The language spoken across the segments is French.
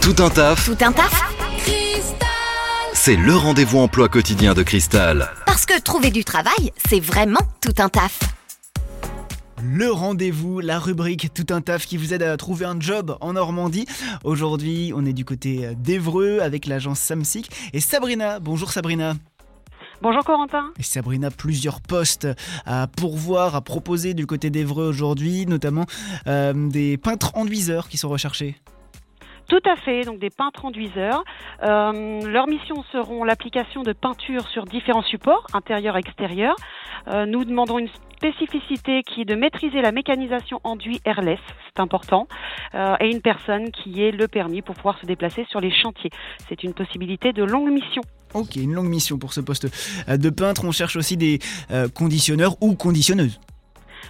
Tout un taf, Tout un taf c'est le rendez-vous emploi quotidien de Cristal. Parce que trouver du travail, c'est vraiment tout un taf. Le rendez-vous, la rubrique Tout un taf qui vous aide à trouver un job en Normandie. Aujourd'hui, on est du côté d'Evreux avec l'agence Samsic et Sabrina. Bonjour Sabrina. Bonjour Corentin. Et Sabrina, plusieurs postes à pourvoir, à proposer du côté d'Evreux aujourd'hui, notamment euh, des peintres enduiseurs qui sont recherchés. Tout à fait, donc des peintres enduiseurs. Euh, leurs missions seront l'application de peinture sur différents supports, intérieurs et extérieurs. Euh, nous demandons une spécificité qui est de maîtriser la mécanisation enduit airless, c'est important, euh, et une personne qui ait le permis pour pouvoir se déplacer sur les chantiers. C'est une possibilité de longue mission. Ok, une longue mission pour ce poste de peintre. On cherche aussi des conditionneurs ou conditionneuses.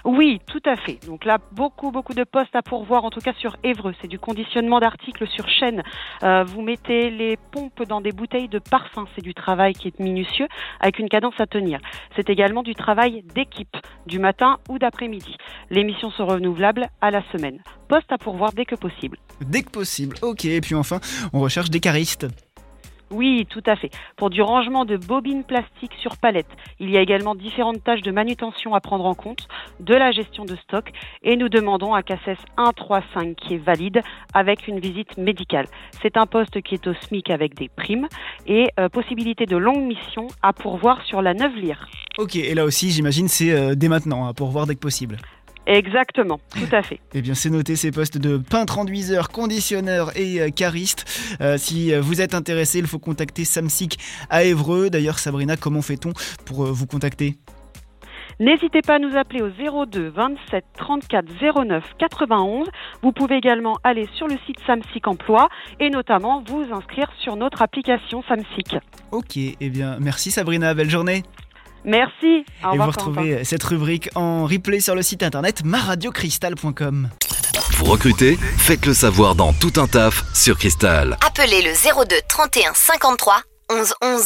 Oui, tout à fait. Donc là, beaucoup, beaucoup de postes à pourvoir, en tout cas sur Évreux. C'est du conditionnement d'articles sur chaîne. Euh, vous mettez les pompes dans des bouteilles de parfum. C'est du travail qui est minutieux, avec une cadence à tenir. C'est également du travail d'équipe, du matin ou d'après-midi. Les missions sont renouvelables à la semaine. Poste à pourvoir dès que possible. Dès que possible. Ok, et puis enfin, on recherche des caristes. Oui, tout à fait. Pour du rangement de bobines plastiques sur palette, il y a également différentes tâches de manutention à prendre en compte, de la gestion de stock, et nous demandons un CACES 135 qui est valide avec une visite médicale. C'est un poste qui est au SMIC avec des primes et euh, possibilité de longue mission à pourvoir sur la neuve lire. Ok, et là aussi, j'imagine, c'est euh, dès maintenant, hein, pour voir dès que possible. Exactement, tout à fait. Eh bien, c'est noté ces postes de peintre enduiseur, conditionneur et euh, cariste. Euh, si euh, vous êtes intéressé, il faut contacter Samsic à Évreux. D'ailleurs, Sabrina, comment fait-on pour vous contacter? N'hésitez pas à nous appeler au 02 27 34 09 91. Vous pouvez également aller sur le site Samsic Emploi et notamment vous inscrire sur notre application Samsic. Ok, eh bien, merci Sabrina, belle journée. Merci. Au et vous revoir, retrouvez cette rubrique en replay sur le site internet maradiocristal.com. Vous recrutez Faites le savoir dans Tout un taf sur Cristal. Appelez le 02 31 53 11 11.